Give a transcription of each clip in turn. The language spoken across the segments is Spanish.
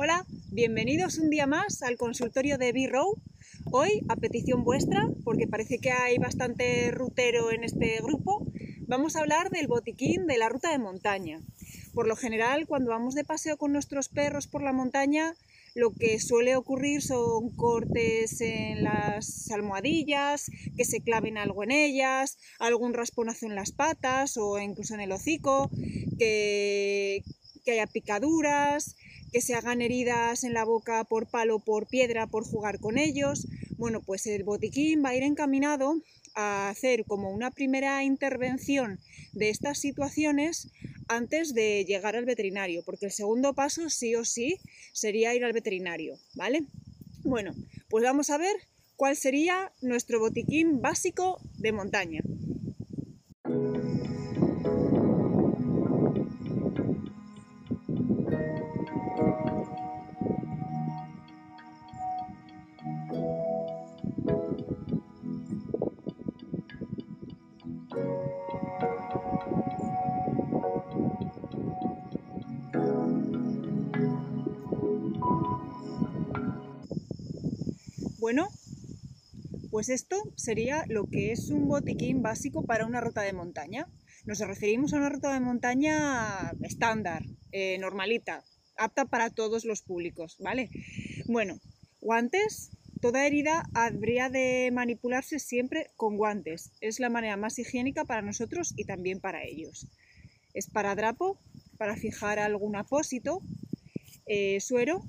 Hola, bienvenidos un día más al consultorio de B-Row. Hoy, a petición vuestra, porque parece que hay bastante rutero en este grupo, vamos a hablar del botiquín de la ruta de montaña. Por lo general, cuando vamos de paseo con nuestros perros por la montaña, lo que suele ocurrir son cortes en las almohadillas, que se claven algo en ellas, algún rasponazo en las patas o incluso en el hocico, que, que haya picaduras, que se hagan heridas en la boca por palo, por piedra, por jugar con ellos. Bueno, pues el botiquín va a ir encaminado a hacer como una primera intervención de estas situaciones antes de llegar al veterinario, porque el segundo paso sí o sí sería ir al veterinario, ¿vale? Bueno, pues vamos a ver cuál sería nuestro botiquín básico de montaña. Bueno, pues esto sería lo que es un botiquín básico para una ruta de montaña. Nos referimos a una ruta de montaña estándar, eh, normalita, apta para todos los públicos, ¿vale? Bueno, guantes. Toda herida habría de manipularse siempre con guantes. Es la manera más higiénica para nosotros y también para ellos. Esparadrapo para fijar algún apósito. Eh, suero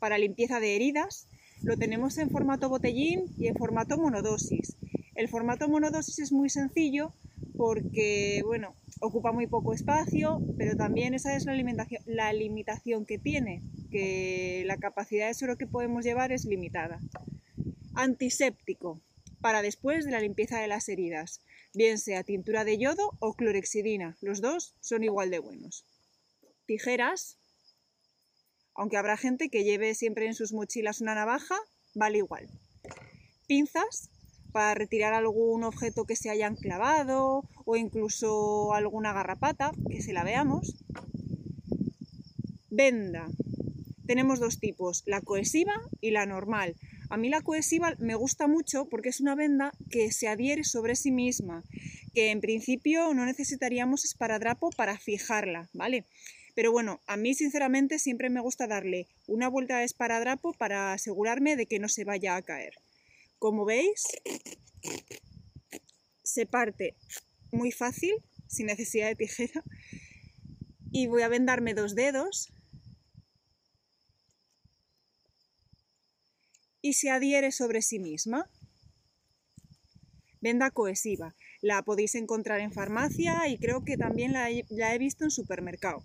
para limpieza de heridas lo tenemos en formato botellín y en formato monodosis. El formato monodosis es muy sencillo porque, bueno, ocupa muy poco espacio, pero también esa es la, la limitación que tiene, que la capacidad de suero que podemos llevar es limitada. Antiséptico, para después de la limpieza de las heridas, bien sea tintura de yodo o clorexidina, los dos son igual de buenos. Tijeras, aunque habrá gente que lleve siempre en sus mochilas una navaja, vale igual. Pinzas para retirar algún objeto que se hayan clavado o incluso alguna garrapata, que se la veamos. Venda. Tenemos dos tipos, la cohesiva y la normal. A mí la cohesiva me gusta mucho porque es una venda que se adhiere sobre sí misma, que en principio no necesitaríamos esparadrapo para fijarla, ¿vale? Pero bueno, a mí sinceramente siempre me gusta darle una vuelta de esparadrapo para asegurarme de que no se vaya a caer. Como veis, se parte muy fácil, sin necesidad de tijera. Y voy a vendarme dos dedos. Y se adhiere sobre sí misma. Venda cohesiva. La podéis encontrar en farmacia y creo que también la he, la he visto en supermercado.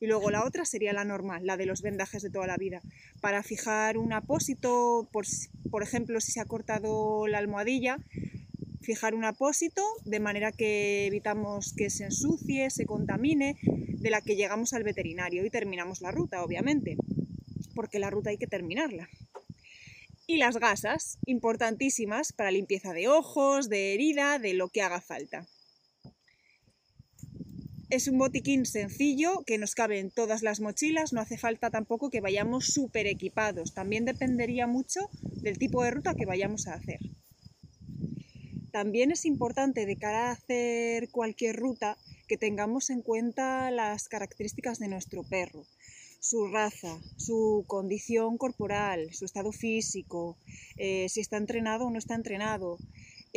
Y luego la otra sería la normal, la de los vendajes de toda la vida. Para fijar un apósito, por, por ejemplo, si se ha cortado la almohadilla, fijar un apósito de manera que evitamos que se ensucie, se contamine, de la que llegamos al veterinario y terminamos la ruta, obviamente, porque la ruta hay que terminarla. Y las gasas, importantísimas para limpieza de ojos, de herida, de lo que haga falta. Es un botiquín sencillo que nos cabe en todas las mochilas, no hace falta tampoco que vayamos súper equipados, también dependería mucho del tipo de ruta que vayamos a hacer. También es importante de cara a hacer cualquier ruta que tengamos en cuenta las características de nuestro perro, su raza, su condición corporal, su estado físico, eh, si está entrenado o no está entrenado,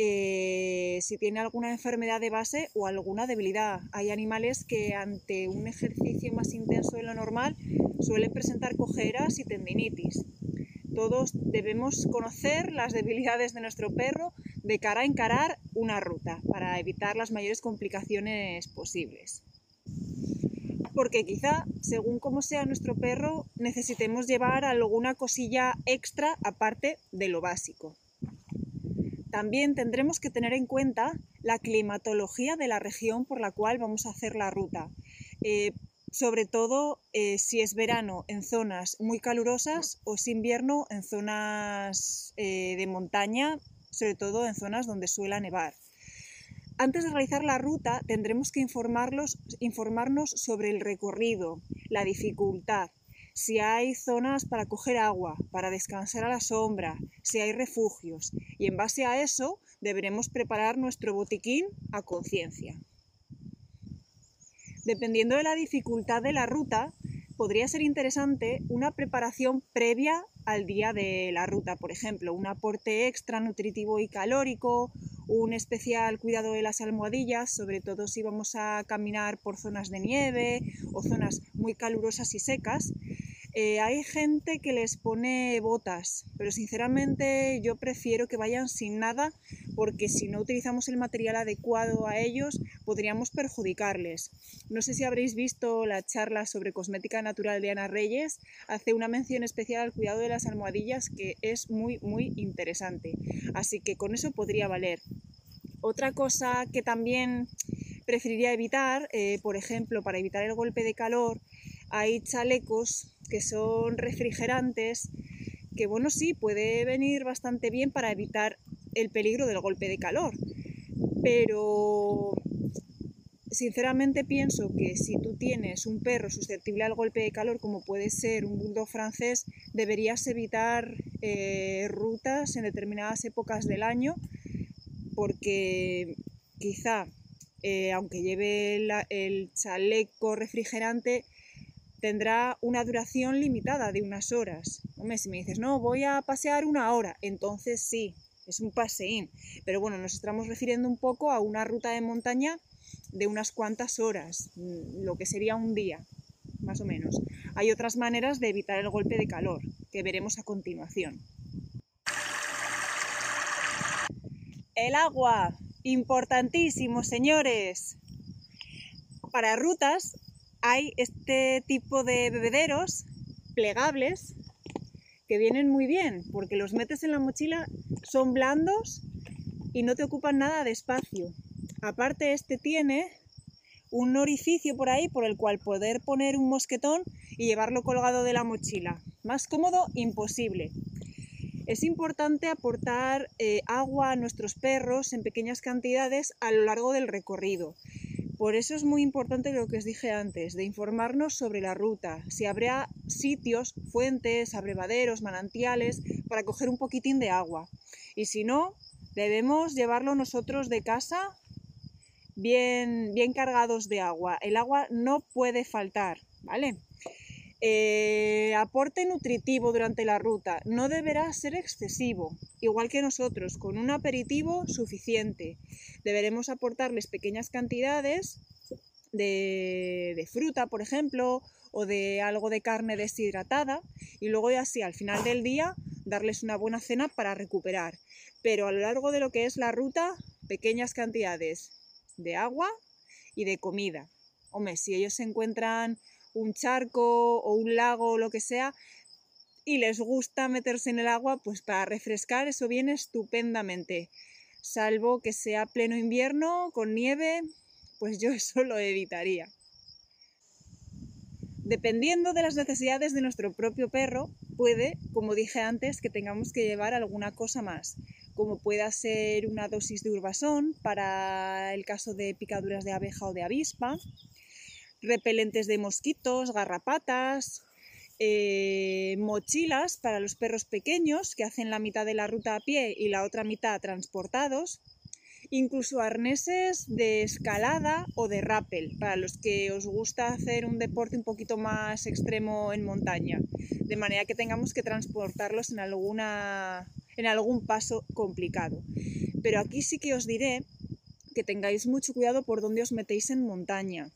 eh, si tiene alguna enfermedad de base o alguna debilidad. Hay animales que ante un ejercicio más intenso de lo normal suelen presentar cojeras y tendinitis. Todos debemos conocer las debilidades de nuestro perro de cara a encarar una ruta para evitar las mayores complicaciones posibles. Porque quizá, según cómo sea nuestro perro, necesitemos llevar alguna cosilla extra aparte de lo básico. También tendremos que tener en cuenta la climatología de la región por la cual vamos a hacer la ruta. Eh, sobre todo eh, si es verano en zonas muy calurosas o si invierno en zonas eh, de montaña, sobre todo en zonas donde suela nevar. Antes de realizar la ruta tendremos que informarnos sobre el recorrido, la dificultad, si hay zonas para coger agua, para descansar a la sombra, si hay refugios. Y en base a eso deberemos preparar nuestro botiquín a conciencia. Dependiendo de la dificultad de la ruta, podría ser interesante una preparación previa al día de la ruta, por ejemplo, un aporte extra nutritivo y calórico, un especial cuidado de las almohadillas, sobre todo si vamos a caminar por zonas de nieve o zonas muy calurosas y secas. Eh, hay gente que les pone botas, pero sinceramente yo prefiero que vayan sin nada porque si no utilizamos el material adecuado a ellos podríamos perjudicarles. No sé si habréis visto la charla sobre cosmética natural de Ana Reyes, hace una mención especial al cuidado de las almohadillas que es muy muy interesante, así que con eso podría valer. Otra cosa que también preferiría evitar, eh, por ejemplo, para evitar el golpe de calor, hay chalecos que son refrigerantes, que bueno, sí, puede venir bastante bien para evitar el peligro del golpe de calor, pero sinceramente pienso que si tú tienes un perro susceptible al golpe de calor, como puede ser un bulldog francés, deberías evitar eh, rutas en determinadas épocas del año, porque quizá, eh, aunque lleve el chaleco refrigerante, tendrá una duración limitada de unas horas. Hombre, si me dices, no, voy a pasear una hora, entonces sí, es un paseín. Pero bueno, nos estamos refiriendo un poco a una ruta de montaña de unas cuantas horas, mm, lo que sería un día, más o menos. Hay otras maneras de evitar el golpe de calor, que veremos a continuación. El agua, importantísimo, señores. Para rutas hay este tipo de bebederos plegables que vienen muy bien porque los metes en la mochila, son blandos y no te ocupan nada de espacio. Aparte este tiene un orificio por ahí por el cual poder poner un mosquetón y llevarlo colgado de la mochila. Más cómodo, imposible. Es importante aportar eh, agua a nuestros perros en pequeñas cantidades a lo largo del recorrido. Por eso es muy importante lo que os dije antes, de informarnos sobre la ruta, si habrá sitios, fuentes, abrevaderos, manantiales, para coger un poquitín de agua. Y si no, debemos llevarlo nosotros de casa bien, bien cargados de agua. El agua no puede faltar, ¿vale? Eh, aporte nutritivo durante la ruta no deberá ser excesivo, igual que nosotros, con un aperitivo suficiente. Deberemos aportarles pequeñas cantidades de, fruta, por ejemplo, o de algo de carne deshidratada y luego ya así al final del día darles una buena cena para recuperar. Pero a lo largo de lo que es la ruta, pequeñas cantidades de agua y de comida. Hombre, si ellos se encuentran un charco o un lago o lo que sea y les gusta meterse en el agua, pues para refrescar eso viene estupendamente. Salvo que sea pleno invierno con nieve, pues yo eso lo evitaría. Dependiendo de las necesidades de nuestro propio perro, puede, como dije antes, que tengamos que llevar alguna cosa más, como pueda ser una dosis de urbasón para el caso de picaduras de abeja o de avispa, repelentes de mosquitos, garrapatas, eh, mochilas para los perros pequeños que hacen la mitad de la ruta a pie y la otra mitad transportados, incluso arneses de escalada o de rappel para los que os gusta hacer un deporte un poquito más extremo en montaña, de manera que tengamos que transportarlos en, alguna, en algún paso complicado. Pero aquí sí que os diré que tengáis mucho cuidado por dónde os metéis en montaña,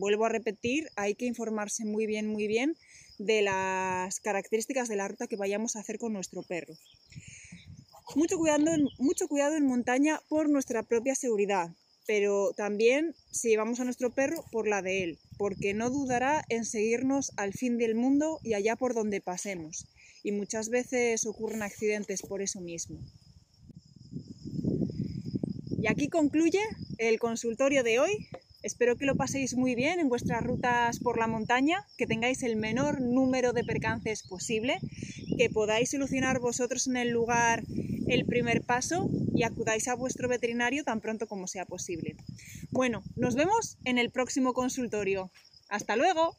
vuelvo a repetir, hay que informarse muy bien, muy bien de las características de la ruta que vayamos a hacer con nuestro perro. Mucho cuidado, mucho cuidado en montaña por nuestra propia seguridad, pero también si llevamos a nuestro perro por la de él, porque no dudará en seguirnos al fin del mundo y allá por donde pasemos. Y muchas veces ocurren accidentes por eso mismo. Y aquí concluye el consultorio de hoy. Espero que lo paséis muy bien en vuestras rutas por la montaña, que tengáis el menor número de percances posible, que podáis solucionar vosotros en el lugar el primer paso y acudáis a vuestro veterinario tan pronto como sea posible. Bueno, nos vemos en el próximo consultorio. ¡Hasta luego!